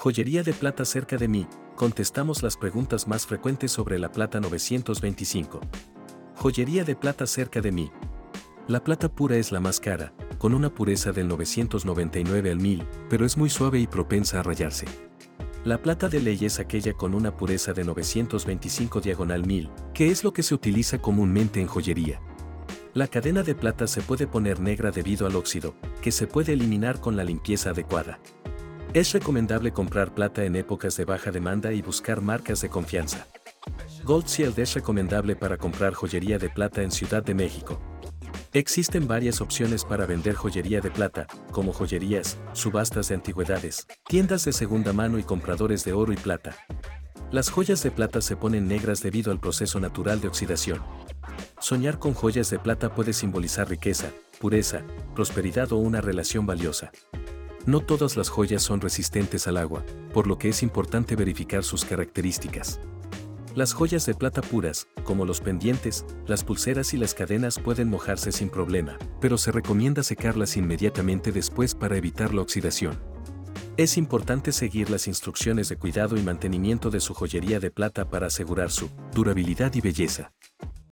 Joyería de plata cerca de mí, contestamos las preguntas más frecuentes sobre la plata 925. Joyería de plata cerca de mí. La plata pura es la más cara, con una pureza del 999 al 1000, pero es muy suave y propensa a rayarse. La plata de ley es aquella con una pureza de 925 diagonal 1000, que es lo que se utiliza comúnmente en joyería. La cadena de plata se puede poner negra debido al óxido, que se puede eliminar con la limpieza adecuada. Es recomendable comprar plata en épocas de baja demanda y buscar marcas de confianza. Gold Shield es recomendable para comprar joyería de plata en Ciudad de México. Existen varias opciones para vender joyería de plata, como joyerías, subastas de antigüedades, tiendas de segunda mano y compradores de oro y plata. Las joyas de plata se ponen negras debido al proceso natural de oxidación. Soñar con joyas de plata puede simbolizar riqueza, pureza, prosperidad o una relación valiosa. No todas las joyas son resistentes al agua, por lo que es importante verificar sus características. Las joyas de plata puras, como los pendientes, las pulseras y las cadenas pueden mojarse sin problema, pero se recomienda secarlas inmediatamente después para evitar la oxidación. Es importante seguir las instrucciones de cuidado y mantenimiento de su joyería de plata para asegurar su durabilidad y belleza.